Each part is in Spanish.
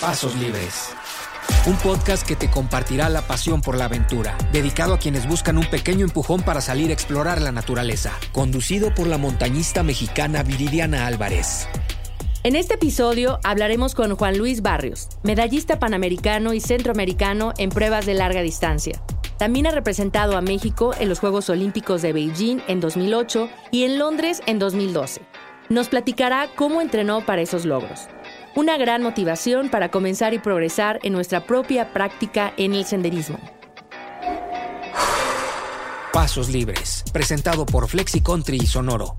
Pasos Libres. Un podcast que te compartirá la pasión por la aventura, dedicado a quienes buscan un pequeño empujón para salir a explorar la naturaleza, conducido por la montañista mexicana Viridiana Álvarez. En este episodio hablaremos con Juan Luis Barrios, medallista panamericano y centroamericano en pruebas de larga distancia. También ha representado a México en los Juegos Olímpicos de Beijing en 2008 y en Londres en 2012. Nos platicará cómo entrenó para esos logros una gran motivación para comenzar y progresar en nuestra propia práctica en el senderismo. Pasos Libres, presentado por Flexi Country y Sonoro.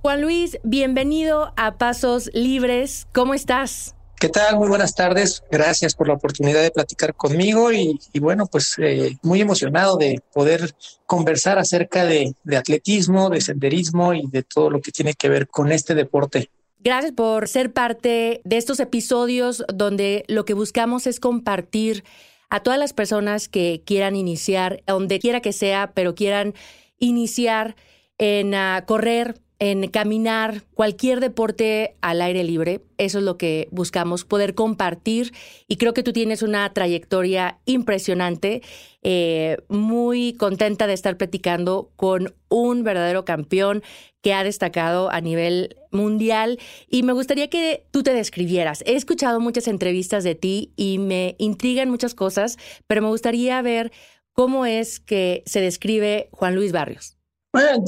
Juan Luis, bienvenido a Pasos Libres. ¿Cómo estás? ¿Qué tal? Muy buenas tardes. Gracias por la oportunidad de platicar conmigo y, bueno, pues eh, muy emocionado de poder conversar acerca de, atletismo, de senderismo y de todo lo que tiene que ver con este deporte. Gracias por ser parte de estos episodios donde lo que buscamos es compartir a todas las personas que quieran iniciar, donde quiera que sea, pero quieran iniciar en uh, correr, en caminar, cualquier deporte al aire libre. Eso es lo que buscamos, poder compartir. Y creo que tú tienes una trayectoria impresionante. Eh, muy contenta de estar platicando con un verdadero campeón que ha destacado a nivel mundial. Y me gustaría que tú te describieras. He escuchado muchas entrevistas de ti y me intrigan muchas cosas, pero me gustaría ver cómo es que se describe Juan Luis Barrios.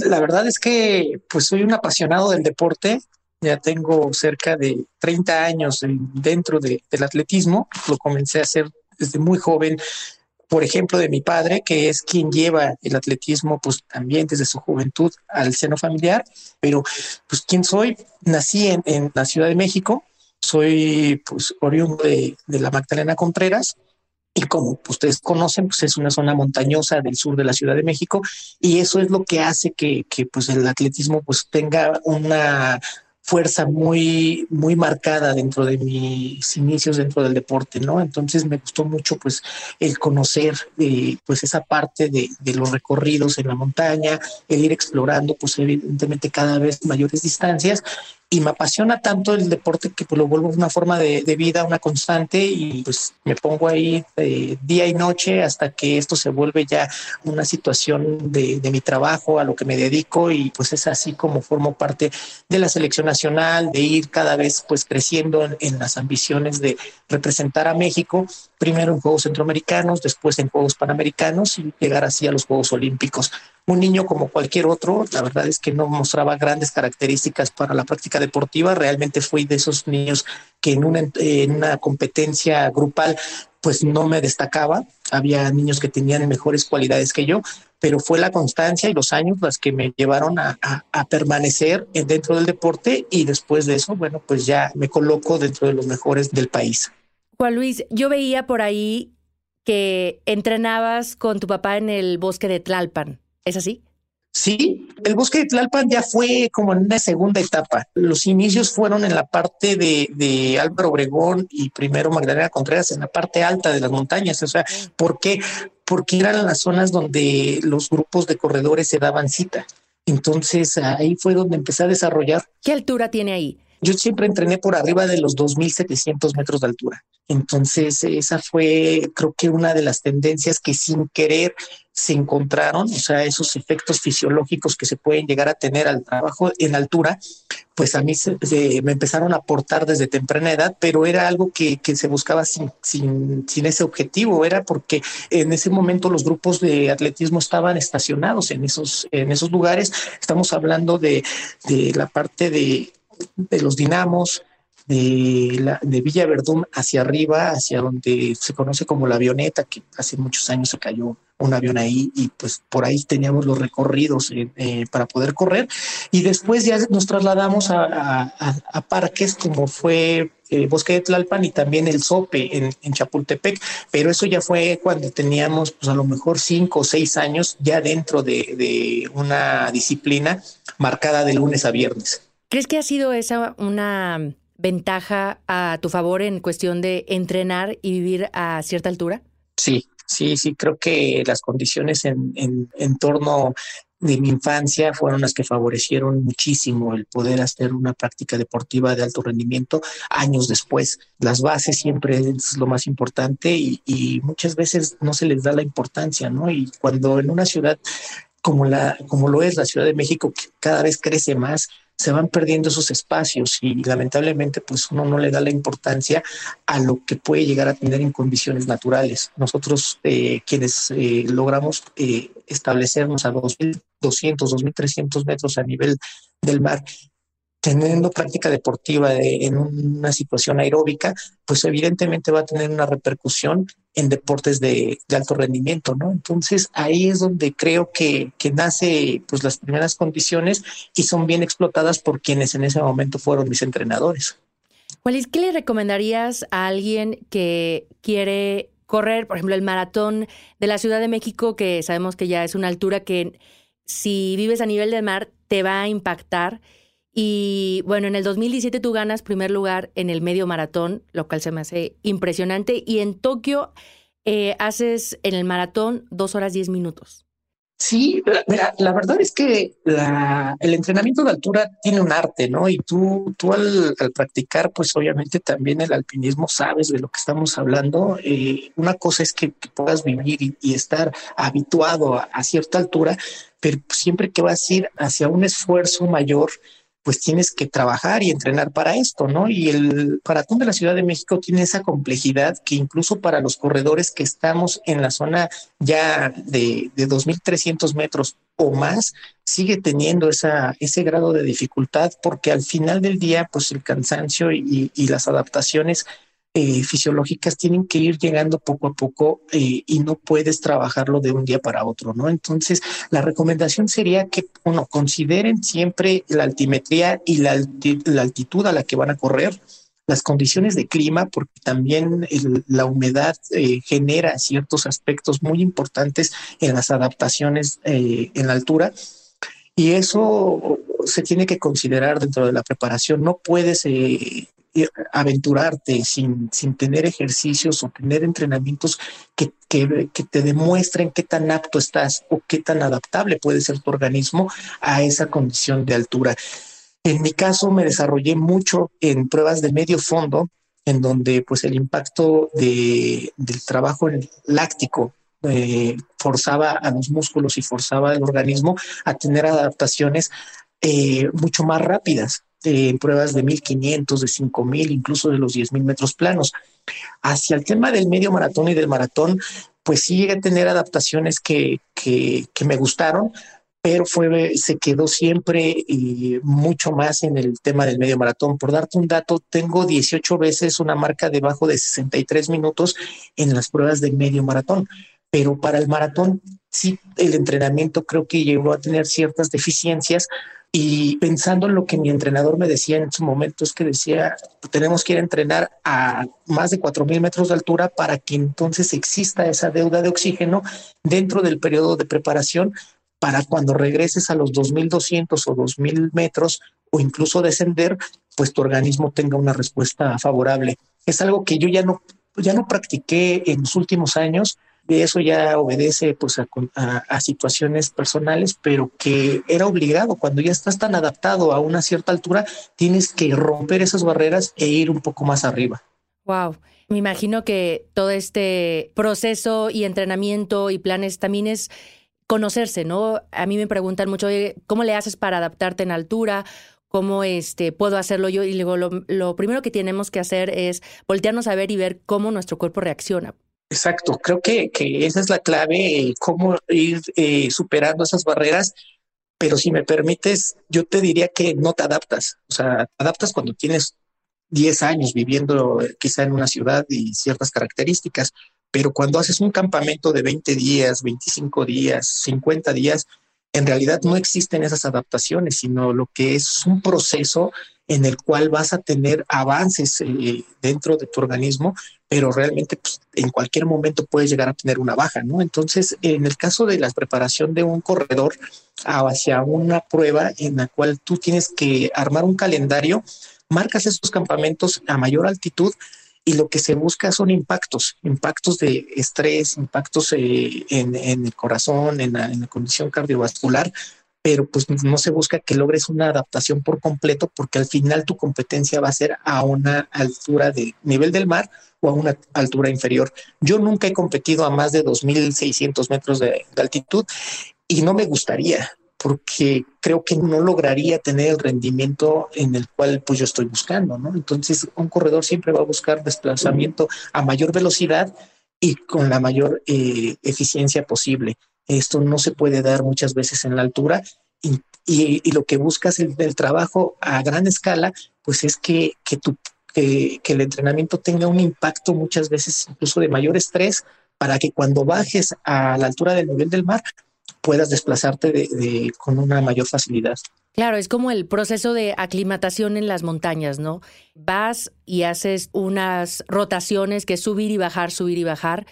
La verdad es que pues soy un apasionado del deporte. Ya tengo cerca de 30 años dentro del atletismo. Lo comencé a hacer desde muy joven, por ejemplo, de mi padre, que es quien lleva el atletismo, pues también desde su juventud al seno familiar. Pero, pues, ¿quién soy? Nací en, la Ciudad de México. Soy, pues, oriundo de, de la Magdalena Contreras y como ustedes conocen, pues es una zona montañosa del sur de la Ciudad de México y eso es lo que hace que, que pues el atletismo pues tenga una fuerza muy, muy marcada dentro de mis inicios dentro del deporte, ¿no? Entonces me gustó mucho pues el conocer eh, pues esa parte de, de, los recorridos en la montaña, el ir explorando pues evidentemente cada vez mayores distancias y me apasiona tanto el deporte que pues, lo vuelvo una forma de, vida, una constante y pues me pongo ahí eh, día y noche hasta que esto se vuelve ya una situación de, mi trabajo, a lo que me dedico y pues es así como formo parte de la selección nacional, de ir cada vez pues creciendo en las ambiciones de representar a México, primero en Juegos Centroamericanos, después en Juegos Panamericanos y llegar así a los Juegos Olímpicos un niño como cualquier otro, la verdad es que no mostraba grandes características para la práctica deportiva, realmente fui de esos niños que en una, en una competencia grupal pues no me destacaba, había niños que tenían mejores cualidades que yo, pero fue la constancia y los años las que me llevaron a, a, permanecer dentro del deporte y después de eso, bueno, pues ya me coloco dentro de los mejores del país. Juan Luis, yo veía por ahí que entrenabas con tu papá en el bosque de Tlalpan. ¿Es así? Sí, el bosque de Tlalpan ya fue como en una segunda etapa. Los inicios fueron en la parte de, de Álvaro Obregón y primero Magdalena Contreras, en la parte alta de las montañas. O sea, ¿por qué? Porque eran las zonas donde los grupos de corredores se daban cita. Entonces ahí fue donde empecé a desarrollar. ¿Qué altura tiene ahí? Yo siempre entrené por arriba de los 2.700 metros de altura. Entonces, esa fue, creo que una de las tendencias que sin querer se encontraron, o sea, esos efectos fisiológicos que se pueden llegar a tener al trabajo en altura, pues a mí se, me empezaron a aportar desde temprana edad, pero era algo que, que se buscaba sin, sin, sin, ese objetivo, era porque en ese momento los grupos de atletismo estaban estacionados en esos, en esos lugares. Estamos hablando de, de la parte de de los dinamos, de, la, Villa Verdún hacia arriba, hacia donde se conoce como la avioneta, que hace muchos años se cayó un avión ahí y pues por ahí teníamos los recorridos eh, eh, para poder correr y después ya nos trasladamos a, parques como fue el Bosque de Tlalpan y también el Sope en, Chapultepec, pero eso ya fue cuando teníamos pues a lo mejor cinco o seis años ya dentro de, de una disciplina marcada de lunes a viernes. ¿Crees que ha sido esa una ventaja a tu favor en cuestión de entrenar y vivir a cierta altura? Sí, sí, sí, creo que las condiciones en, torno de mi infancia fueron las que favorecieron muchísimo el poder hacer una práctica deportiva de alto rendimiento años después. Las bases siempre es lo más importante y, y muchas veces no se les da la importancia, ¿no? Y cuando en una ciudad como, la, como lo es la Ciudad de México, que cada vez crece más, se van perdiendo esos espacios y lamentablemente pues uno no le da la importancia a lo que puede llegar a tener en condiciones naturales. Nosotros eh, quienes eh, logramos eh, establecernos a 2.200, 2.300 metros a nivel del mar, teniendo práctica deportiva en una situación aeróbica, pues evidentemente va a tener una repercusión en deportes de, alto rendimiento, ¿no? Entonces ahí es donde creo que, que nace pues las primeras condiciones y son bien explotadas por quienes en ese momento fueron mis entrenadores. es ¿qué le recomendarías a alguien que quiere correr, por ejemplo, el maratón de la Ciudad de México, que sabemos que ya es una altura que si vives a nivel del mar te va a impactar? Y bueno, en el 2017 tú ganas primer lugar en el medio maratón, lo cual se me hace impresionante. Y en Tokio eh, haces en el maratón dos horas diez minutos. Sí, mira, la verdad es que el entrenamiento de altura tiene un arte, ¿no? Y tú, tú al, practicar, pues obviamente también el alpinismo sabes de lo que estamos hablando. Eh, una cosa es que, puedas vivir y, estar habituado a, a, cierta altura, pero siempre que vas a ir hacia un esfuerzo mayor, pues tienes que trabajar y entrenar para esto, ¿no? Y el maratón de la Ciudad de México tiene esa complejidad que incluso para los corredores que estamos en la zona ya de, de 2.300 metros o más, sigue teniendo esa, ese grado de dificultad porque al final del día, pues el cansancio y, y las adaptaciones eh, fisiológicas tienen que ir llegando poco a poco eh, y no puedes trabajarlo de un día para otro, ¿no? Entonces, la recomendación sería que, uno, consideren siempre la altimetría y la, altitud a la que van a correr, las condiciones de clima, porque también la humedad eh, genera ciertos aspectos muy importantes en las adaptaciones en la altura. Y eso se tiene que considerar dentro de la preparación. No puedes aventurarte sin, sin tener ejercicios o tener entrenamientos que, que, que, te demuestren qué tan apto estás o qué tan adaptable puede ser tu organismo a esa condición de altura. En mi caso me desarrollé mucho en pruebas de medio fondo, en donde pues el impacto de, del trabajo láctico eh, forzaba a los músculos y forzaba al organismo a tener adaptaciones eh, mucho más rápidas en pruebas de 1500, de 5000, incluso de los 10000 metros planos. Hacia el tema del medio maratón y del maratón, pues sí llegué a tener adaptaciones que, que, que me gustaron, pero fue, se quedó siempre y mucho más en el tema del medio maratón. Por darte un dato, tengo 18 veces una marca debajo de 63 minutos en las pruebas del medio maratón, pero para el maratón sí el entrenamiento creo que llegó a tener ciertas deficiencias y pensando en lo que mi entrenador me decía en su momento, es que decía, tenemos que ir a entrenar a más de 4.000 metros de altura para que entonces exista esa deuda de oxígeno dentro del periodo de preparación para cuando regreses a los 2.200 o 2.000 metros o incluso descender, pues tu organismo tenga una respuesta favorable. Es algo que yo ya no, ya no practiqué en los últimos años, eso ya obedece pues a, situaciones personales, pero que era obligado. Cuando ya estás tan adaptado a una cierta altura, tienes que romper esas barreras e ir un poco más arriba. Wow. Me imagino que todo este proceso y entrenamiento y planes también es conocerse, ¿no? A mí me preguntan mucho, ¿cómo le haces para adaptarte en altura? ¿Cómo este, puedo hacerlo yo? Y luego lo, lo primero que tenemos que hacer es voltearnos a ver y ver cómo nuestro cuerpo reacciona. Exacto, creo que, que esa es la clave, cómo ir eh, superando esas barreras, pero si me permites, yo te diría que no te adaptas, o sea, adaptas cuando tienes 10 años viviendo eh, quizá en una ciudad y ciertas características, pero cuando haces un campamento de 20 días, 25 días, 50 días, en realidad no existen esas adaptaciones, sino lo que es un proceso en el cual vas a tener avances eh, dentro de tu organismo, pero realmente pues, en cualquier momento puedes llegar a tener una baja, ¿no? Entonces, en el caso de la preparación de un corredor hacia una prueba en la cual tú tienes que armar un calendario, marcas esos campamentos a mayor altitud y lo que se busca son impactos, impactos de estrés, impactos eh, en, el corazón, en la, condición cardiovascular, pero pues no se busca que logres una adaptación por completo porque al final tu competencia va a ser a una altura de nivel del mar o a una altura inferior. Yo nunca he competido a más de 2.600 metros de altitud y no me gustaría porque creo que no lograría tener el rendimiento en el cual pues yo estoy buscando, ¿no? Entonces un corredor siempre va a buscar desplazamiento a mayor velocidad y con la mayor eh, eficiencia posible. Esto no se puede dar muchas veces en la altura y, lo que buscas el, el, trabajo a gran escala, pues es que, que, tu, que, el entrenamiento tenga un impacto muchas veces incluso de mayor estrés para que cuando bajes a la altura del nivel del mar puedas desplazarte de, con una mayor facilidad. Claro, es como el proceso de aclimatación en las montañas, ¿no? Vas y haces unas rotaciones que subir y bajar, subir y bajar,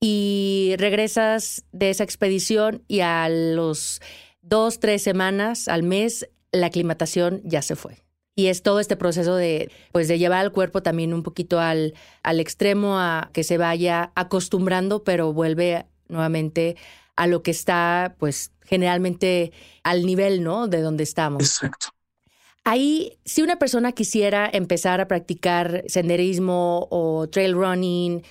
y regresas de esa expedición y a los dos, tres semanas, al mes, la aclimatación ya se fue. Y es todo este proceso de, pues, de llevar al cuerpo también un poquito al, al extremo a que se vaya acostumbrando, pero vuelve nuevamente a lo que está, pues, generalmente al nivel, ¿no? De donde estamos. Exacto. Ahí, si una persona quisiera empezar a practicar senderismo o trail running,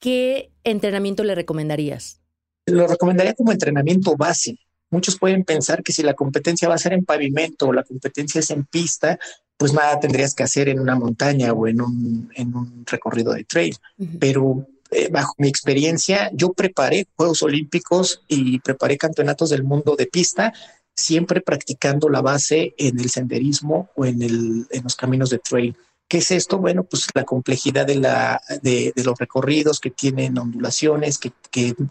¿qué entrenamiento le recomendarías? Lo recomendaría como entrenamiento base. Muchos pueden pensar que si la competencia va a ser en pavimento o la competencia es en pista, pues nada tendrías que hacer en una montaña o en un, en un recorrido de trail. Pero eh, bajo mi experiencia, yo preparé Juegos Olímpicos y preparé campeonatos del mundo de pista, siempre practicando la base en el senderismo o en, el, en los caminos de trail. ¿Qué es esto? Bueno, pues la complejidad de, la, de, los recorridos que tienen ondulaciones, que,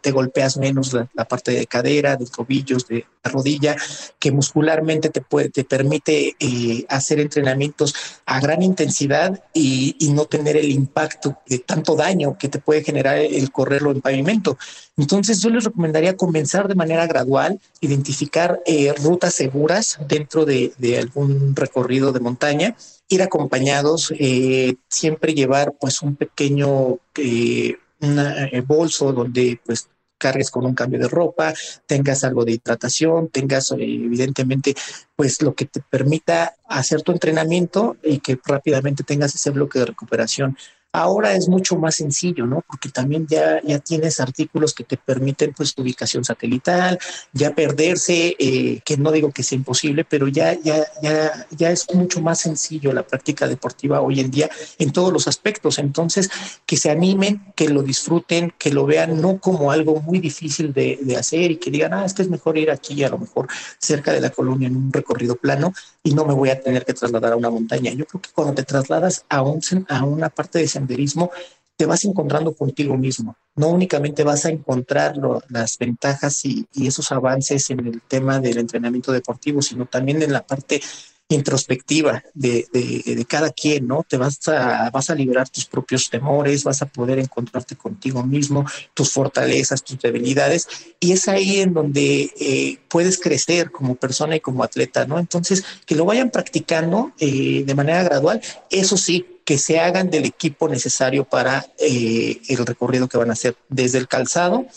te golpeas menos la, parte de cadera, de tobillos, de la rodilla, que muscularmente te, puede, te permite eh, hacer entrenamientos a gran intensidad y, no tener el impacto de tanto daño que te puede generar el correrlo en pavimento. Entonces yo les recomendaría comenzar de manera gradual, identificar eh, rutas seguras dentro de, algún recorrido de montaña ir acompañados, eh, siempre llevar pues un pequeño eh, eh, bolso donde pues cargues con un cambio de ropa, tengas algo de hidratación, tengas evidentemente pues lo que te permita hacer tu entrenamiento y que rápidamente tengas ese bloque de recuperación. Ahora es mucho más sencillo, ¿no? Porque también ya, ya tienes artículos que te permiten pues tu ubicación satelital, ya perderse, eh, que no digo que sea imposible, pero ya, ya, ya, ya es mucho más sencillo la práctica deportiva hoy en día en todos los aspectos. Entonces, que se animen, que lo disfruten, que lo vean no como algo muy difícil de, hacer y que digan, ah, es que es mejor ir aquí, a lo mejor cerca de la colonia en un recorrido plano y no me voy a tener que trasladar a una montaña. Yo creo que cuando te trasladas a, un, a una parte de senderismo, te vas encontrando contigo mismo. No únicamente vas a encontrar las ventajas y, esos avances en el tema del entrenamiento deportivo, sino también en la parte introspectiva de, de, cada quien, ¿no? Te vas a, vas a liberar tus propios temores, vas a poder encontrarte contigo mismo, tus fortalezas, tus debilidades, y es ahí en donde eh, puedes crecer como persona y como atleta, ¿no? Entonces, que lo vayan practicando eh, de manera gradual, eso sí, que se hagan del equipo necesario para eh, el recorrido que van a hacer, desde el calzado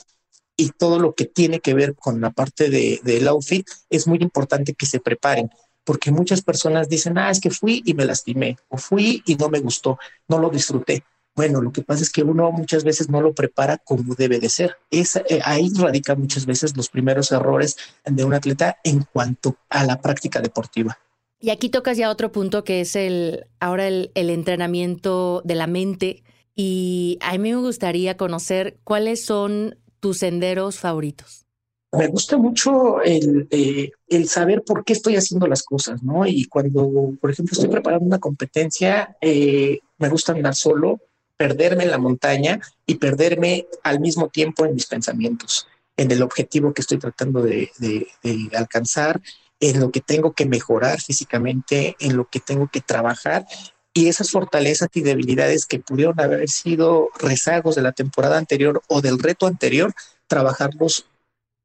y todo lo que tiene que ver con la parte del de, outfit, es muy importante que se preparen, porque muchas personas dicen, ah, es que fui y me lastimé, o fui y no me gustó, no lo disfruté. Bueno, lo que pasa es que uno muchas veces no lo prepara como debe de ser. Es, eh, ahí radican muchas veces los primeros errores de un atleta en cuanto a la práctica deportiva. Y aquí tocas ya otro punto que es el ahora el, entrenamiento de la mente. Y a mí me gustaría conocer cuáles son tus senderos favoritos. Me gusta mucho el, eh, el, saber por qué estoy haciendo las cosas, ¿no? Y cuando, por ejemplo, estoy preparando una competencia, eh, me gusta andar solo, perderme en la montaña y perderme al mismo tiempo en mis pensamientos, en el objetivo que estoy tratando de, alcanzar en lo que tengo que mejorar físicamente, en lo que tengo que trabajar y esas fortalezas y debilidades que pudieron haber sido rezagos de la temporada anterior o del reto anterior, trabajarlos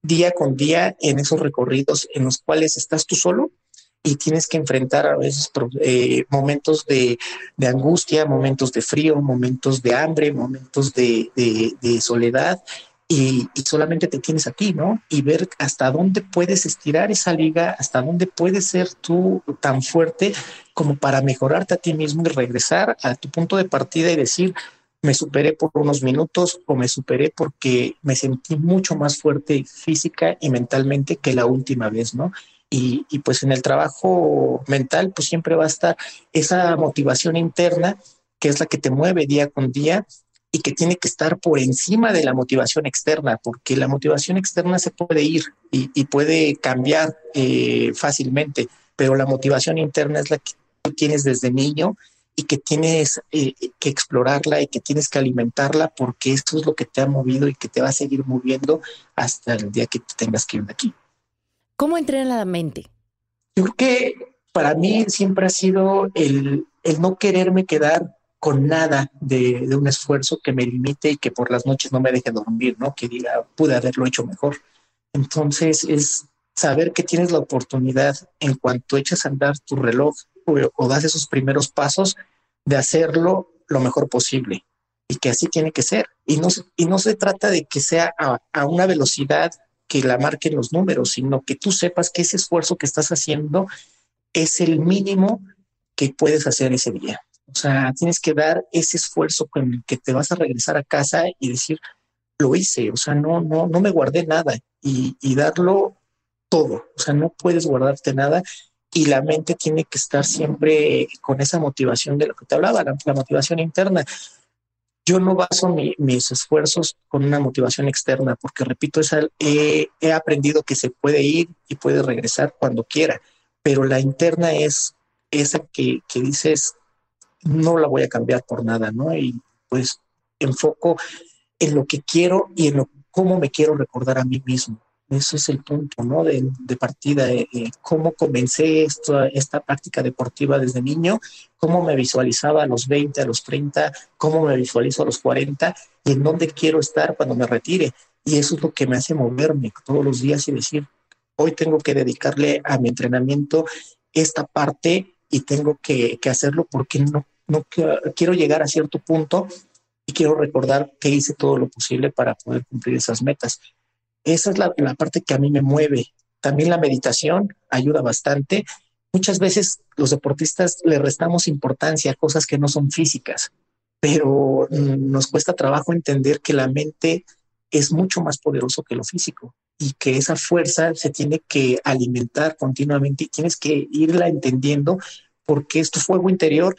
día con día en esos recorridos en los cuales estás tú solo y tienes que enfrentar a veces eh, momentos de, angustia, momentos de frío, momentos de hambre, momentos de, soledad. Y, solamente te tienes aquí, ¿no? Y ver hasta dónde puedes estirar esa liga, hasta dónde puedes ser tú tan fuerte como para mejorarte a ti mismo y regresar a tu punto de partida y decir, me superé por unos minutos o me superé porque me sentí mucho más fuerte física y mentalmente que la última vez, ¿no? Y, pues en el trabajo mental, pues siempre va a estar esa motivación interna que es la que te mueve día con día y que tiene que estar por encima de la motivación externa, porque la motivación externa se puede ir y, puede cambiar eh, fácilmente, pero la motivación interna es la que tú tienes desde niño y que tienes eh, que explorarla y que tienes que alimentarla porque esto es lo que te ha movido y que te va a seguir moviendo hasta el día que te tengas que ir de aquí. ¿Cómo entrena la mente? Yo creo que para mí siempre ha sido el, el no quererme quedar con nada de, un esfuerzo que me limite y que por las noches no me deje dormir, ¿no? Que diga, pude haberlo hecho mejor. Entonces es saber que tienes la oportunidad en cuanto echas a andar tu reloj o, das esos primeros pasos de hacerlo lo mejor posible y que así tiene que ser. Y no, y no se trata de que sea a, una velocidad que la marquen los números, sino que tú sepas que ese esfuerzo que estás haciendo es el mínimo que puedes hacer ese día. O sea, tienes que dar ese esfuerzo con el que te vas a regresar a casa y decir, lo hice, o sea, no, no, no me guardé nada y, y darlo todo. O sea, no puedes guardarte nada y la mente tiene que estar siempre con esa motivación de lo que te hablaba, la, motivación interna. Yo no baso mis esfuerzos con una motivación externa, porque repito, esa, he aprendido que se puede ir y puede regresar cuando quiera, pero la interna es esa que, que dices, no la voy a cambiar por nada, ¿no? Y pues enfoco en lo que quiero y en lo, cómo me quiero recordar a mí mismo. Eso es el punto, ¿no? De, partida, eh, eh, cómo comencé esta práctica deportiva desde niño, cómo me visualizaba a los 20, a los 30, cómo me visualizo a los 40 y en dónde quiero estar cuando me retire. Y eso es lo que me hace moverme todos los días y decir, hoy tengo que dedicarle a mi entrenamiento esta parte y tengo que, que hacerlo porque no, no quiero llegar a cierto punto y quiero recordar que hice todo lo posible para poder cumplir esas metas. Esa es la, parte que a mí me mueve. También la meditación ayuda bastante. Muchas veces los deportistas le restamos importancia a cosas que no son físicas, pero nos cuesta trabajo entender que la mente es mucho más poderoso que lo físico y que esa fuerza se tiene que alimentar continuamente y tienes que irla entendiendo porque es tu fuego interior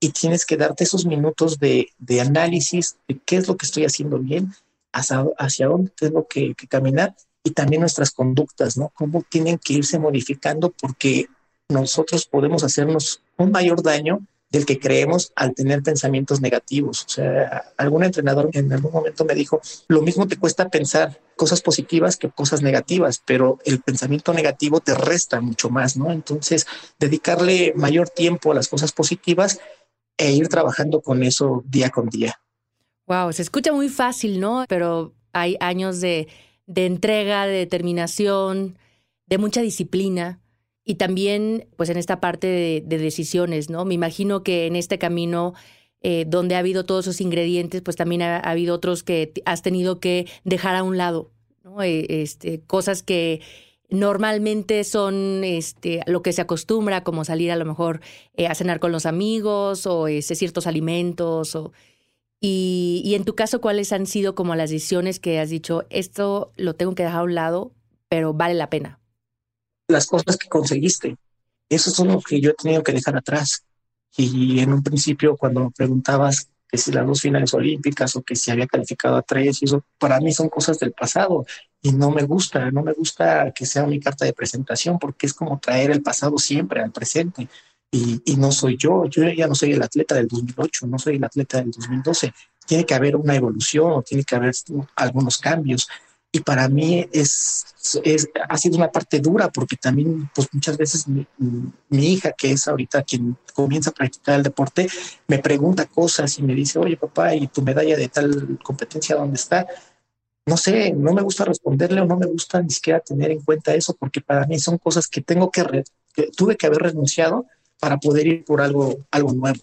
y tienes que darte esos minutos de, de análisis de qué es lo que estoy haciendo bien hacia, dónde tengo que, caminar y también nuestras conductas, ¿no? Cómo tienen que irse modificando porque nosotros podemos hacernos un mayor daño del que creemos al tener pensamientos negativos. O sea, algún entrenador en algún momento me dijo, lo mismo te cuesta pensar cosas positivas que cosas negativas, pero el pensamiento negativo te resta mucho más, ¿no? Entonces, dedicarle mayor tiempo a las cosas positivas e ir trabajando con eso día con día. Wow, se escucha muy fácil, ¿no? Pero hay años de, entrega, de determinación, de mucha disciplina y también, pues, en esta parte de, decisiones, ¿no? Me imagino que en este camino eh, donde ha habido todos esos ingredientes, pues también ha, habido otros que has tenido que dejar a un lado, ¿no? Eh, este, cosas que normalmente son este, lo que se acostumbra, como salir a lo mejor eh, a cenar con los amigos o este, ciertos alimentos o y, en tu caso, ¿cuáles han sido como las decisiones que has dicho, esto lo tengo que dejar a un lado, pero vale la pena? Las cosas que conseguiste, esos son los que yo he tenido que dejar atrás. Y en un principio, cuando preguntabas que si las dos finales olímpicas o que si había calificado a tres, eso para mí son cosas del pasado y no me gusta, no me gusta que sea mi carta de presentación porque es como traer el pasado siempre al presente y, no soy yo, yo ya no soy el atleta del 2008, no soy el atleta del 2012. Tiene que haber una evolución tiene que haber algunos cambios. Y para mí es, es, ha sido una parte dura porque también pues muchas veces mi, hija, que es ahorita quien comienza a practicar el deporte, me pregunta cosas y me dice, oye papá, ¿y tu medalla de tal competencia dónde está? no sé, no me gusta responderle o no me gusta ni siquiera tener en cuenta eso, porque para mí son cosas que tengo que tuve que haber renunciado para poder ir por algo, algo nuevo.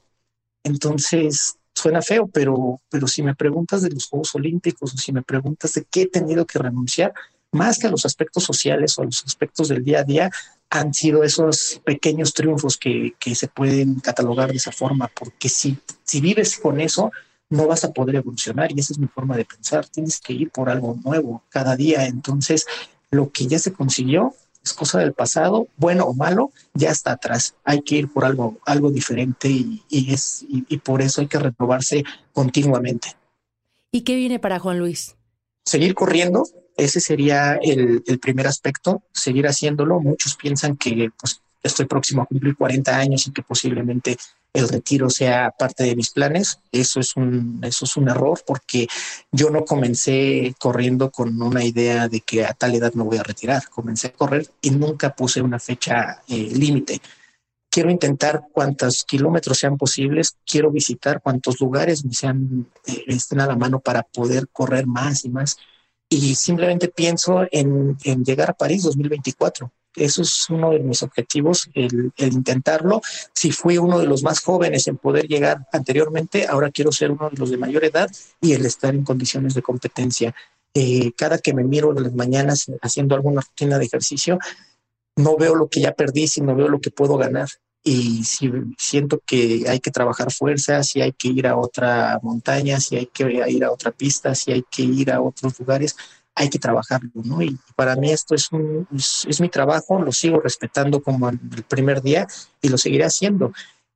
Entonces, suena feo, pero, pero si me preguntas de los Juegos Olímpicos o si me preguntas de qué he tenido que renunciar, más que a los aspectos sociales o a los aspectos del día a día, han sido esos pequeños triunfos que, que se pueden catalogar de esa forma, porque si, si vives con eso, no vas a poder evolucionar y esa es mi forma de pensar. Tienes que ir por algo nuevo cada día. Entonces, lo que ya se consiguió es cosa del pasado, bueno o malo, ya está atrás. Hay que ir por algo, algo diferente y, es, y, por eso hay que renovarse continuamente. ¿Y qué viene para Juan Luis? Seguir corriendo, ese sería el, el primer aspecto, seguir haciéndolo. Muchos piensan que pues, estoy próximo a cumplir 40 años y que posiblemente el retiro sea parte de mis planes. Eso es un, eso es un error porque yo no comencé corriendo con una idea de que a tal edad me voy a retirar. Comencé a correr y nunca puse una fecha eh, límite. Quiero intentar cuantos kilómetros sean posibles, quiero visitar cuantos lugares me sean, eh, estén a la mano para poder correr más y más. Y simplemente pienso en, en llegar a París 2024 eso es uno de mis objetivos, el, intentarlo. Si fui uno de los más jóvenes en poder llegar anteriormente, ahora quiero ser uno de los de mayor edad y el estar en condiciones de competencia. Eh, cada que me miro en las mañanas haciendo alguna rutina de ejercicio, no veo lo que ya perdí, sino veo lo que puedo ganar. Y si siento que hay que trabajar fuerza, si hay que ir a otra montaña, si hay que ir a otra pista, si hay que ir a otros lugares, hay que trabajarlo, ¿no? Y para mí esto es, un, es, mi trabajo, lo sigo respetando como el primer día y lo seguiré haciendo.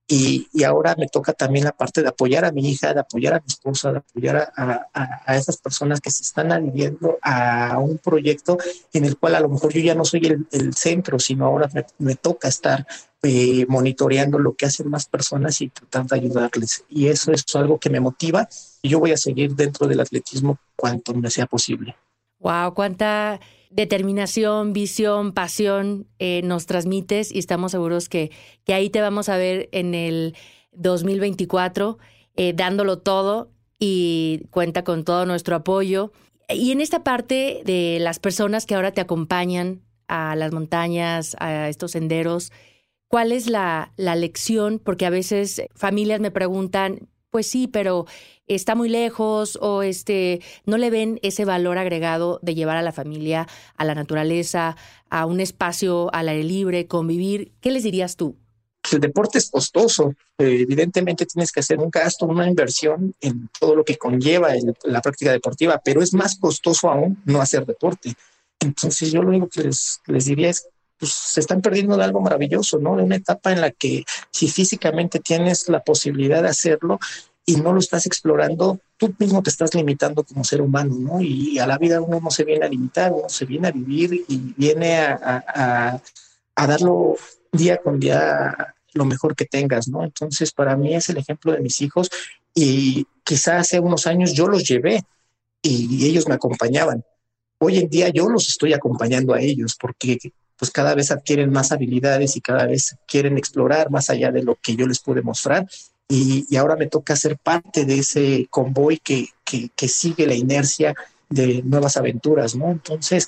Y, y, ahora me toca también la parte de apoyar a mi hija, de apoyar a mi esposa, de apoyar a, a, esas personas que se están adhiriendo a un proyecto en el cual a lo mejor yo ya no soy el, el centro, sino ahora me, me toca estar eh, monitoreando lo que hacen más personas y tratando de ayudarles. Y eso es algo que me motiva y yo voy a seguir dentro del atletismo cuanto me sea posible. Wow, cuánta determinación, visión, pasión eh, nos transmites y estamos seguros que, que ahí te vamos a ver en el 2024 eh, dándolo todo y cuenta con todo nuestro apoyo. Y en esta parte de las personas que ahora te acompañan a las montañas, a estos senderos, ¿cuál es la, la lección? Porque a veces familias me preguntan, pues sí, pero está muy lejos o este no le ven ese valor agregado de llevar a la familia a la naturaleza, a un espacio al aire libre, convivir. ¿Qué les dirías tú? El deporte es costoso. Eh, evidentemente tienes que hacer un gasto, una inversión en todo lo que conlleva la práctica deportiva, pero es más costoso aún no hacer deporte. Entonces yo lo único que les, les diría es pues se están perdiendo de algo maravilloso, ¿no? De una etapa en la que si físicamente tienes la posibilidad de hacerlo y no lo estás explorando, tú mismo te estás limitando como ser humano, ¿no? Y a la vida uno no se viene a limitar, uno se viene a vivir y viene a, a darlo día con día lo mejor que tengas, ¿no? Entonces, para mí es el ejemplo de mis hijos y quizá hace unos años yo los llevé y ellos me acompañaban. Hoy en día yo los estoy acompañando a ellos porque pues cada vez adquieren más habilidades y cada vez quieren explorar más allá de lo que yo les pude mostrar. Y, ahora me toca ser parte de ese convoy que, que, sigue la inercia de nuevas aventuras, ¿no? Entonces,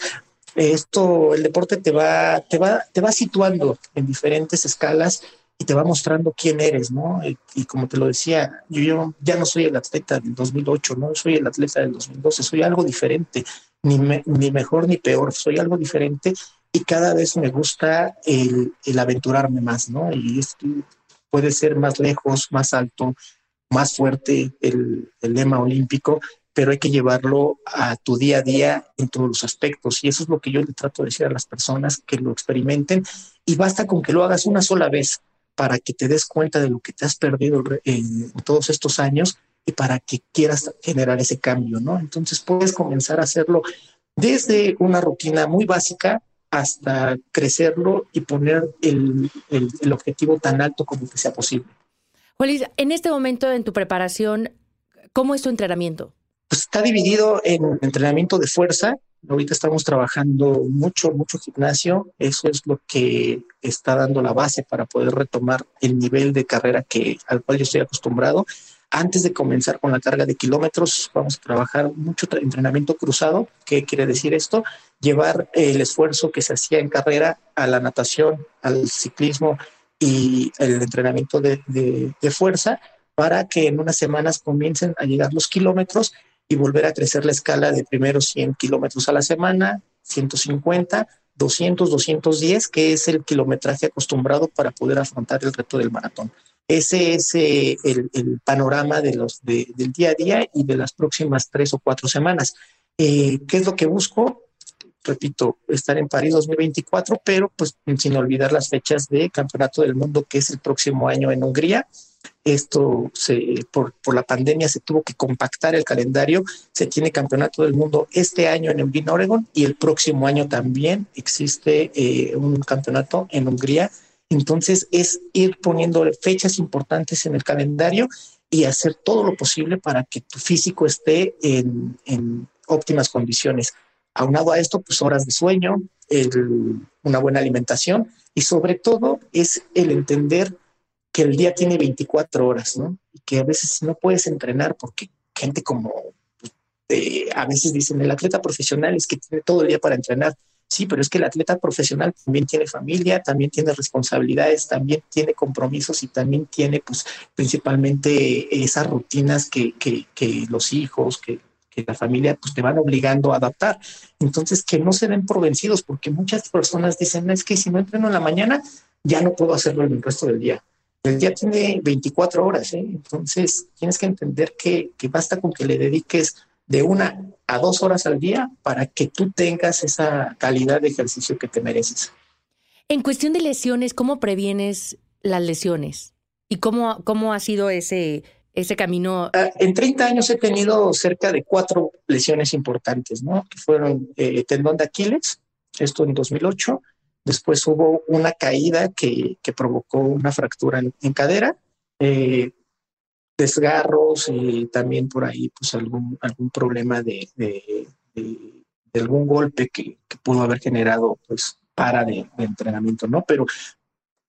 esto, el deporte te va, te va, te va situando en diferentes escalas y te va mostrando quién eres, ¿no? Y, como te lo decía, yo, yo, ya no soy el atleta del 2008, ¿no? Soy el atleta del 2012, soy algo diferente, ni, ni mejor ni peor, soy algo diferente y cada vez me gusta el, el aventurarme más, ¿no? Y esto puede ser más lejos, más alto, más fuerte el, el lema olímpico, pero hay que llevarlo a tu día a día en todos los aspectos. Y eso es lo que yo le trato de decir a las personas que lo experimenten. Y basta con que lo hagas una sola vez para que te des cuenta de lo que te has perdido en todos estos años y para que quieras generar ese cambio, ¿no? Entonces puedes comenzar a hacerlo desde una rutina muy básica hasta crecerlo y poner el, el, objetivo tan alto como que sea posible. Juan en este momento en tu preparación, ¿cómo es tu entrenamiento? Pues está dividido en entrenamiento de fuerza. Ahorita estamos trabajando mucho, mucho gimnasio. Eso es lo que está dando la base para poder retomar el nivel de carrera que, al cual yo estoy acostumbrado. Antes de comenzar con la carga de kilómetros, vamos a trabajar mucho entrenamiento cruzado. ¿Qué quiere decir esto? Llevar el esfuerzo que se hacía en carrera a la natación, al ciclismo y el entrenamiento de, fuerza para que en unas semanas comiencen a llegar los kilómetros y volver a crecer la escala de primero 100 kilómetros a la semana, 150, 200, 210, que es el kilometraje acostumbrado para poder afrontar el reto del maratón. Ese es eh, el, panorama de los, del día a día y de las próximas tres o cuatro semanas. Eh, ¿Qué es lo que busco? Repito, estar en París 2024, pero pues sin olvidar las fechas de Campeonato del Mundo, que es el próximo año en Hungría esto se, por, la pandemia se tuvo que compactar el calendario. Se tiene campeonato del mundo este año en Eugene, Oregon, y el próximo año también existe eh, un campeonato en Hungría. Entonces es ir poniendo fechas importantes en el calendario y hacer todo lo posible para que tu físico esté en, óptimas condiciones. Aunado a esto, pues horas de sueño, una buena alimentación y sobre todo es el entender que el día tiene 24 horas, ¿no? Y que a veces no puedes entrenar porque gente como, pues, a veces dicen, el atleta profesional es que tiene todo el día para entrenar. Sí, pero es que el atleta profesional también tiene familia, también tiene responsabilidades, también tiene compromisos y también tiene, pues, principalmente esas rutinas que, que, que los hijos, que, que la familia, pues, te van obligando a adaptar. Entonces, que no se den por vencidos, porque muchas personas dicen, es que si no entreno en la mañana, ya no puedo hacerlo el resto del día. El día tiene 24 horas, ¿eh? entonces tienes que entender que, basta con que le dediques de una a dos horas al día para que tú tengas esa calidad de ejercicio que te mereces. En cuestión de lesiones, ¿cómo previenes las lesiones? ¿Y cómo, cómo ha sido ese, ese camino? Ah, en 30 años he tenido cerca de cuatro lesiones importantes, ¿no? Que fueron eh, tendón de Aquiles, esto en 2008, Después hubo una caída que, provocó una fractura en, cadera, eh, desgarros y también por ahí pues algún, algún problema de, algún golpe que, pudo haber generado pues para de, entrenamiento, ¿no? Pero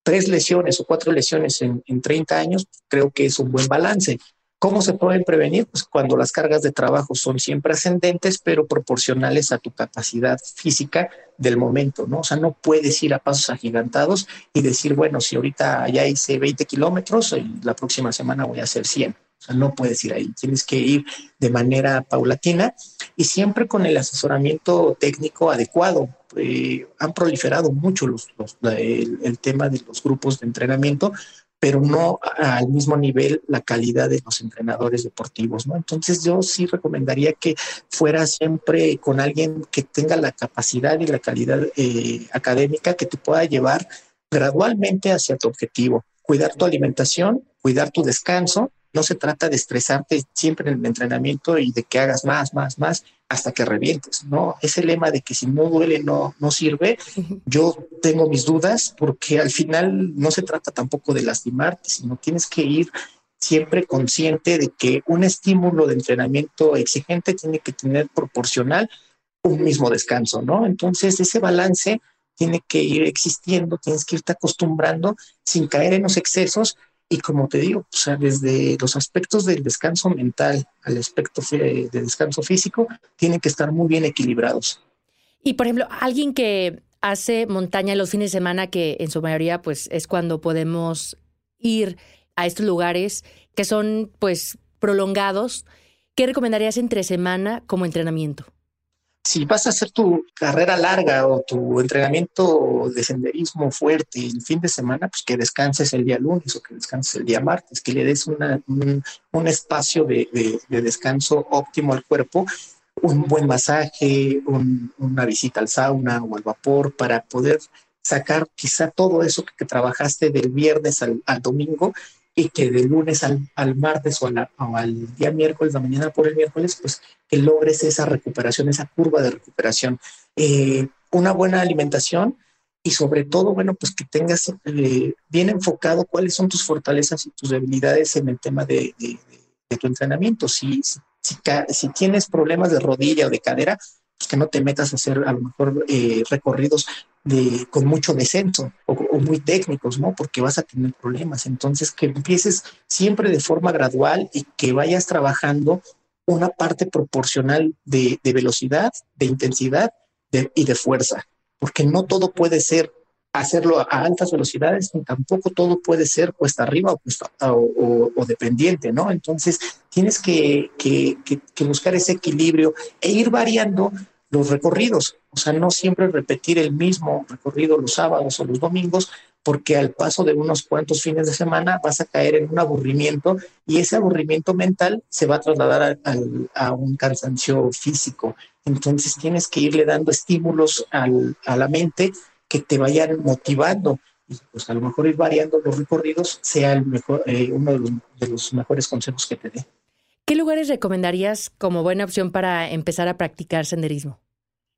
tres lesiones o cuatro lesiones en, en 30 años creo que es un buen balance. ¿Cómo se pueden prevenir? Pues cuando las cargas de trabajo son siempre ascendentes, pero proporcionales a tu capacidad física del momento, ¿no? O sea, no puedes ir a pasos agigantados y decir, bueno, si ahorita ya hice 20 kilómetros, y la próxima semana voy a hacer 100. O sea, no puedes ir ahí, tienes que ir de manera paulatina y siempre con el asesoramiento técnico adecuado. Eh, han proliferado mucho los, el, tema de los grupos de entrenamiento pero no al mismo nivel la calidad de los entrenadores deportivos, ¿no? Entonces yo sí recomendaría que fuera siempre con alguien que tenga la capacidad y la calidad eh, académica que te pueda llevar gradualmente hacia tu objetivo. Cuidar tu alimentación, cuidar tu descanso no se trata de estresarte siempre en el entrenamiento y de que hagas más, más, más hasta que revientes, ¿no? Ese lema de que si no duele no, no sirve, yo tengo mis dudas porque al final no se trata tampoco de lastimarte, sino tienes que ir siempre consciente de que un estímulo de entrenamiento exigente tiene que tener proporcional un mismo descanso, ¿no? Entonces ese balance tiene que ir existiendo, tienes que irte acostumbrando sin caer en los excesos y como te digo, o sea, desde los aspectos del descanso mental al aspecto de descanso físico, tienen que estar muy bien equilibrados. Y por ejemplo, alguien que hace montaña los fines de semana, que en su mayoría pues es cuando podemos ir a estos lugares que son pues prolongados, ¿qué recomendarías entre semana como entrenamiento? Si vas a hacer tu carrera larga o tu entrenamiento de senderismo fuerte el fin de semana, pues que descanses el día lunes o que descanses el día martes, que le des un, espacio de, descanso óptimo al cuerpo, un buen masaje, una visita al sauna o al vapor para poder sacar quizá todo eso que, trabajaste del viernes al, al domingo y que de lunes al, al martes o, al día miércoles, la mañana por el miércoles, pues que logres esa recuperación, esa curva de recuperación. Eh, una buena alimentación y sobre todo, bueno, pues que tengas eh, bien enfocado cuáles son tus fortalezas y tus debilidades en el tema de, tu entrenamiento. Si, si, si, tienes problemas de rodilla o de cadera, pues que no te metas a hacer a lo mejor eh, recorridos de, con mucho descenso o, muy técnicos, ¿no? Porque vas a tener problemas. Entonces, que empieces siempre de forma gradual y que vayas trabajando una parte proporcional de, velocidad, de intensidad y de fuerza, porque no todo puede ser hacerlo a altas velocidades, ni tampoco todo puede ser cuesta arriba o, cuesta, o, dependiente, ¿no? Entonces, tienes que buscar ese equilibrio e ir variando los recorridos, o sea, no siempre repetir el mismo recorrido los sábados o los domingos, porque al paso de unos cuantos fines de semana vas a caer en un aburrimiento y ese aburrimiento mental se va a trasladar a, un cansancio físico. Entonces tienes que irle dando estímulos a la mente que te vayan motivando. Y pues a lo mejor ir variando los recorridos sea el mejor, eh, uno de los, de los mejores consejos que te dé. ¿Qué lugares recomendarías como buena opción para empezar a practicar senderismo?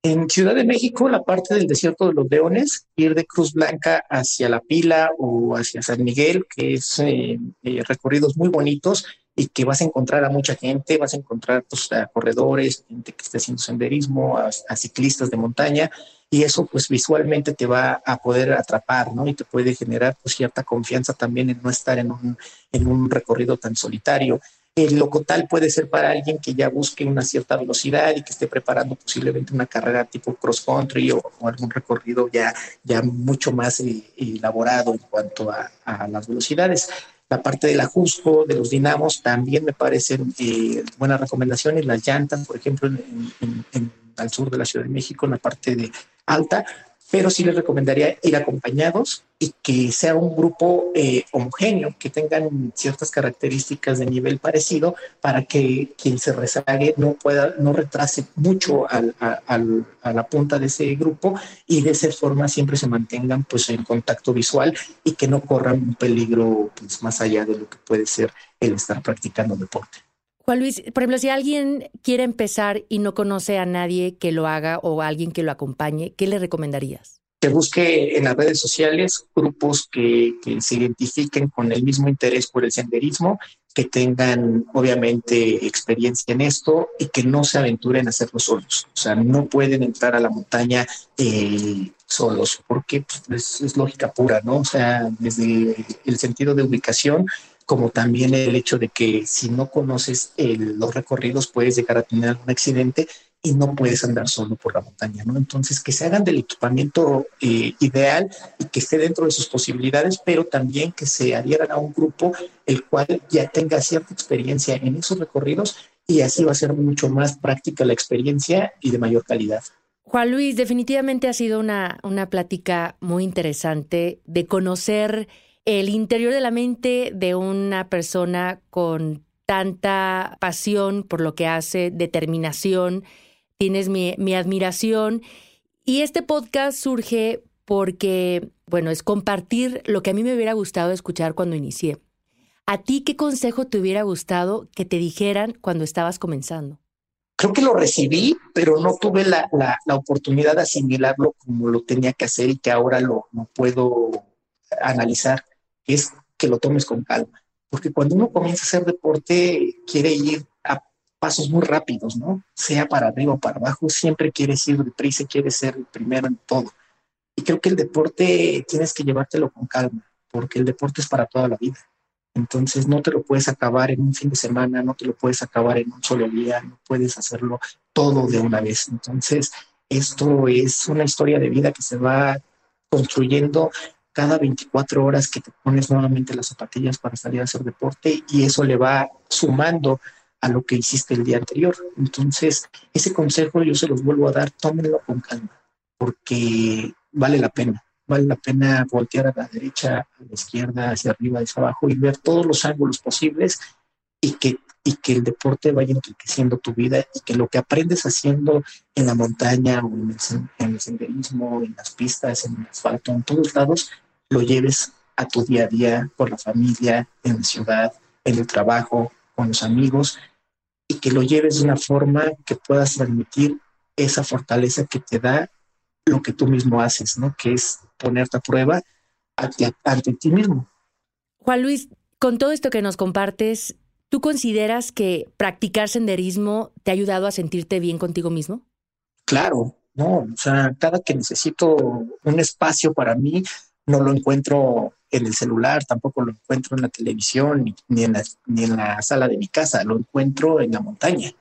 En Ciudad de México, la parte del desierto de los leones, ir de Cruz Blanca hacia La Pila o hacia San Miguel, que es eh, eh, recorridos muy bonitos y que vas a encontrar a mucha gente, vas a encontrar pues, a corredores, gente que esté haciendo senderismo, a, a, ciclistas de montaña, y eso pues visualmente te va a poder atrapar, ¿no? Y te puede generar pues cierta confianza también en no estar en un, en un recorrido tan solitario. El locotal puede ser para alguien que ya busque una cierta velocidad y que esté preparando posiblemente una carrera tipo cross country o, algún recorrido ya, ya mucho más eh, elaborado en cuanto a, las velocidades. La parte del ajusco, de los dinamos, también me parecen eh, buenas recomendaciones. Las llantas, por ejemplo, en, en, en, al sur de la Ciudad de México, en la parte de alta, pero sí les recomendaría ir acompañados y que sea un grupo eh, homogéneo, que tengan ciertas características de nivel parecido para que quien se rezague no pueda, no retrase mucho al, al, a la punta de ese grupo y de esa forma siempre se mantengan pues en contacto visual y que no corran un peligro pues, más allá de lo que puede ser el estar practicando deporte. Juan Luis, por ejemplo, si alguien quiere empezar y no conoce a nadie que lo haga o a alguien que lo acompañe, ¿qué le recomendarías? Que busque en las redes sociales grupos que, que, se identifiquen con el mismo interés por el senderismo, que tengan obviamente experiencia en esto y que no se aventuren a hacerlo solos. O sea, no pueden entrar a la montaña eh, solos, porque pues, es, es lógica pura, ¿no? O sea, desde el sentido de ubicación, como también el hecho de que si no conoces el, los recorridos puedes llegar a tener algún accidente y no puedes andar solo por la montaña, ¿no? Entonces, que se hagan del equipamiento eh, ideal y que esté dentro de sus posibilidades, pero también que se adhieran a un grupo el cual ya tenga cierta experiencia en esos recorridos y así va a ser mucho más práctica la experiencia y de mayor calidad. Juan Luis, definitivamente ha sido una, una plática muy interesante de conocer el interior de la mente de una persona con tanta pasión por lo que hace, determinación, tienes mi, mi, admiración. Y este podcast surge porque, bueno, es compartir lo que a mí me hubiera gustado escuchar cuando inicié. ¿A ti qué consejo te hubiera gustado que te dijeran cuando estabas comenzando? Creo que lo recibí, pero no tuve la oportunidad de asimilarlo como lo tenía que hacer y que ahora lo, lo puedo analizar es que lo tomes con calma. Porque cuando uno comienza a hacer deporte, quiere ir a pasos muy rápidos, ¿no? Sea para arriba o para abajo, siempre quieres ir deprisa, quieres ser el primero en todo. Y creo que el deporte tienes que llevártelo con calma, porque el deporte es para toda la vida. Entonces no te lo puedes acabar en un fin de semana, no te lo puedes acabar en un solo día, no puedes hacerlo todo de una vez. Entonces, esto es una historia de vida que se va construyendo cada 24 horas que te pones nuevamente las zapatillas para salir a hacer deporte y eso le va sumando a lo que hiciste el día anterior. Entonces, ese consejo yo se los vuelvo a dar, tómenlo con calma, porque vale la pena. Vale la pena voltear a la derecha, a la izquierda, hacia arriba, hacia abajo y ver todos los ángulos posibles y que, y que el deporte vaya enriqueciendo tu vida y que lo que aprendes haciendo en la montaña o en el, en el senderismo, en las pistas, en el asfalto, en todos lados, lo lleves a tu día a día con la familia, en la ciudad, en el trabajo, con los amigos, y que lo lleves de una forma que puedas transmitir esa fortaleza que te da lo que tú mismo haces, ¿no? Que es ponerte a prueba ante, ante ti mismo. Juan Luis, con todo esto que nos compartes, ¿tú consideras que practicar senderismo te ha ayudado a sentirte bien contigo mismo? Claro, No, o sea, cada que necesito un espacio para mí, no lo encuentro en el celular, tampoco lo encuentro en la televisión, ni, en, la, ni en la sala de mi casa, lo encuentro en la montaña,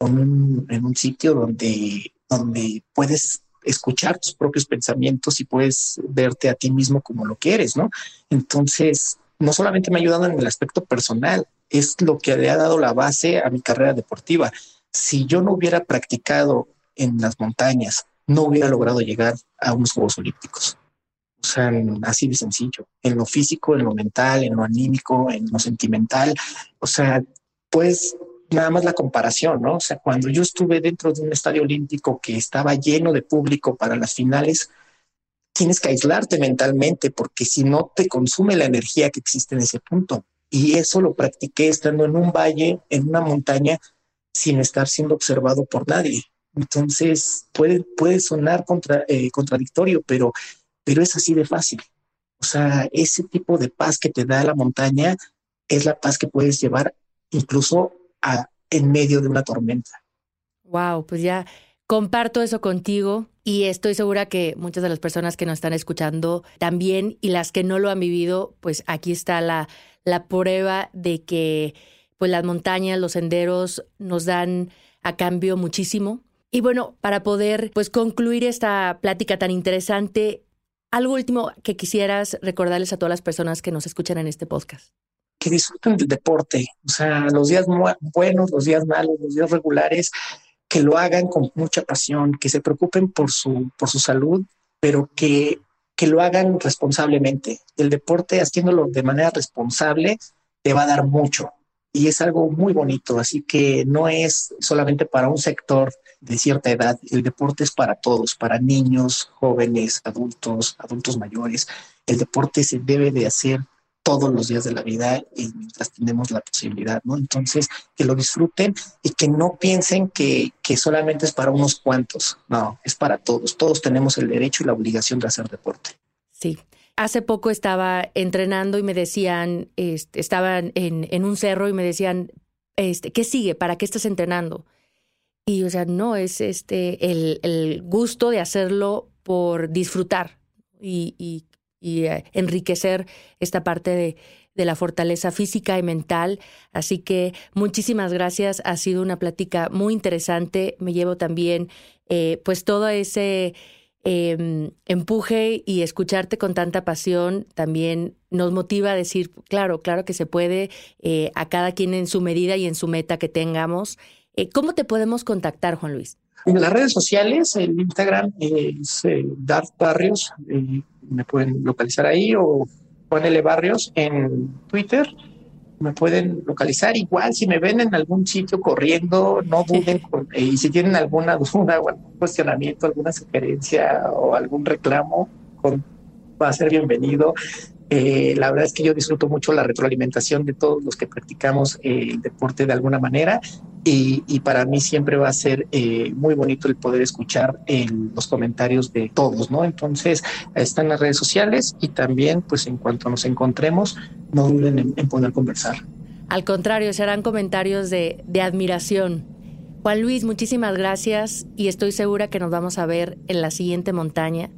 en un, en un sitio donde, donde puedes escuchar tus propios pensamientos y puedes verte a ti mismo como lo quieres, ¿no? Entonces, no solamente me ha ayudado en el aspecto personal, es lo que le ha dado la base a mi carrera deportiva. Si yo no hubiera practicado en las montañas, no hubiera logrado llegar a unos Juegos Olímpicos. O sea, así de sencillo, en lo físico, en lo mental, en lo anímico, en lo sentimental. O sea, pues nada más la comparación, ¿no? O sea, cuando yo estuve dentro de un estadio olímpico que estaba lleno de público para las finales, tienes que aislarte mentalmente porque si no te consume la energía que existe en ese punto. Y eso lo practiqué estando en un valle, en una montaña, sin estar siendo observado por nadie. Entonces puede, puede sonar contra, eh, contradictorio, pero, pero es así de fácil. O sea, ese tipo de paz que te da la montaña es la paz que puedes llevar incluso en medio de una tormenta. Wow, pues ya comparto eso contigo y estoy segura que muchas de las personas que nos están escuchando también y las que no lo han vivido, pues aquí está la, la prueba de que pues las montañas, los senderos nos dan a cambio muchísimo. Y bueno, para poder pues concluir esta plática tan interesante, algo último que quisieras recordarles a todas las personas que nos escuchan en este podcast que disfruten del deporte, o sea, los días buenos, los días malos, los días regulares, que lo hagan con mucha pasión, que se preocupen por su, por su salud, pero que, que lo hagan responsablemente. El deporte, haciéndolo de manera responsable, te va a dar mucho y es algo muy bonito, así que no es solamente para un sector de cierta edad, el deporte es para todos, para niños, jóvenes, adultos, adultos mayores. El deporte se debe de hacer todos los días de la vida y mientras tenemos la posibilidad, ¿no? Entonces, que lo disfruten y que no piensen que, que solamente es para unos cuantos, no, es para todos, todos tenemos el derecho y la obligación de hacer deporte. Sí. Hace poco estaba entrenando y me decían, este, estaban en, en un cerro y me decían, este, ¿qué sigue? ¿Para qué estás entrenando? Y o sea, no, es este el, el gusto de hacerlo por disfrutar y, y y eh, enriquecer esta parte de, de, la fortaleza física y mental. Así que muchísimas gracias. Ha sido una plática muy interesante. Me llevo también eh, pues todo ese em, empuje y escucharte con tanta pasión también nos motiva a decir, claro, claro que se puede, eh, a cada quien en su medida y en su meta que tengamos. ¿Cómo te podemos contactar, Juan Luis? En las redes sociales, el Instagram es eh, Dart Barrios, me pueden localizar ahí, o Juan L. Barrios en Twitter, me pueden localizar. Igual, si me ven en algún sitio corriendo, no duden, eh, y si tienen alguna duda o algún cuestionamiento, alguna sugerencia o algún reclamo, con, va a ser bienvenido. Eh, la verdad es que yo disfruto mucho la retroalimentación de todos los que practicamos eh, el deporte de alguna manera y, para mí siempre va a ser eh, muy bonito el poder escuchar los comentarios de todos, ¿no? Entonces, están las redes sociales y también, pues en cuanto nos encontremos, no duden en, poder conversar. Al contrario, serán comentarios de, de admiración. Juan Luis, muchísimas gracias y estoy segura que nos vamos a ver en la siguiente montaña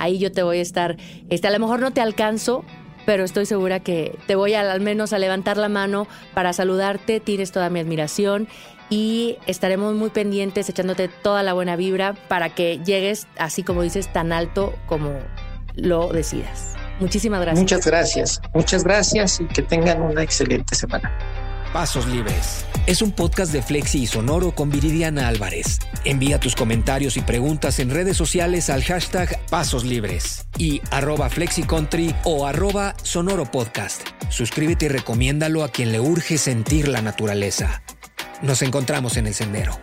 ahí yo te voy a estar, este, a lo mejor no te alcanzo, pero estoy segura que te voy a, al menos a levantar la mano para saludarte, tienes toda mi admiración y estaremos muy pendientes echándote toda la buena vibra para que llegues, así como dices, tan alto como lo decidas. Muchísimas gracias. Muchas gracias, muchas gracias y que tengan una excelente semana. Pasos Libres. Es un podcast de Flexi y Sonoro con Viridiana Álvarez. Envía tus comentarios y preguntas en redes sociales al hashtag Pasos Libres y arroba FlexiCountry o arroba Sonoro Podcast. Suscríbete y recomiéndalo a quien le urge sentir la naturaleza. Nos encontramos en el sendero.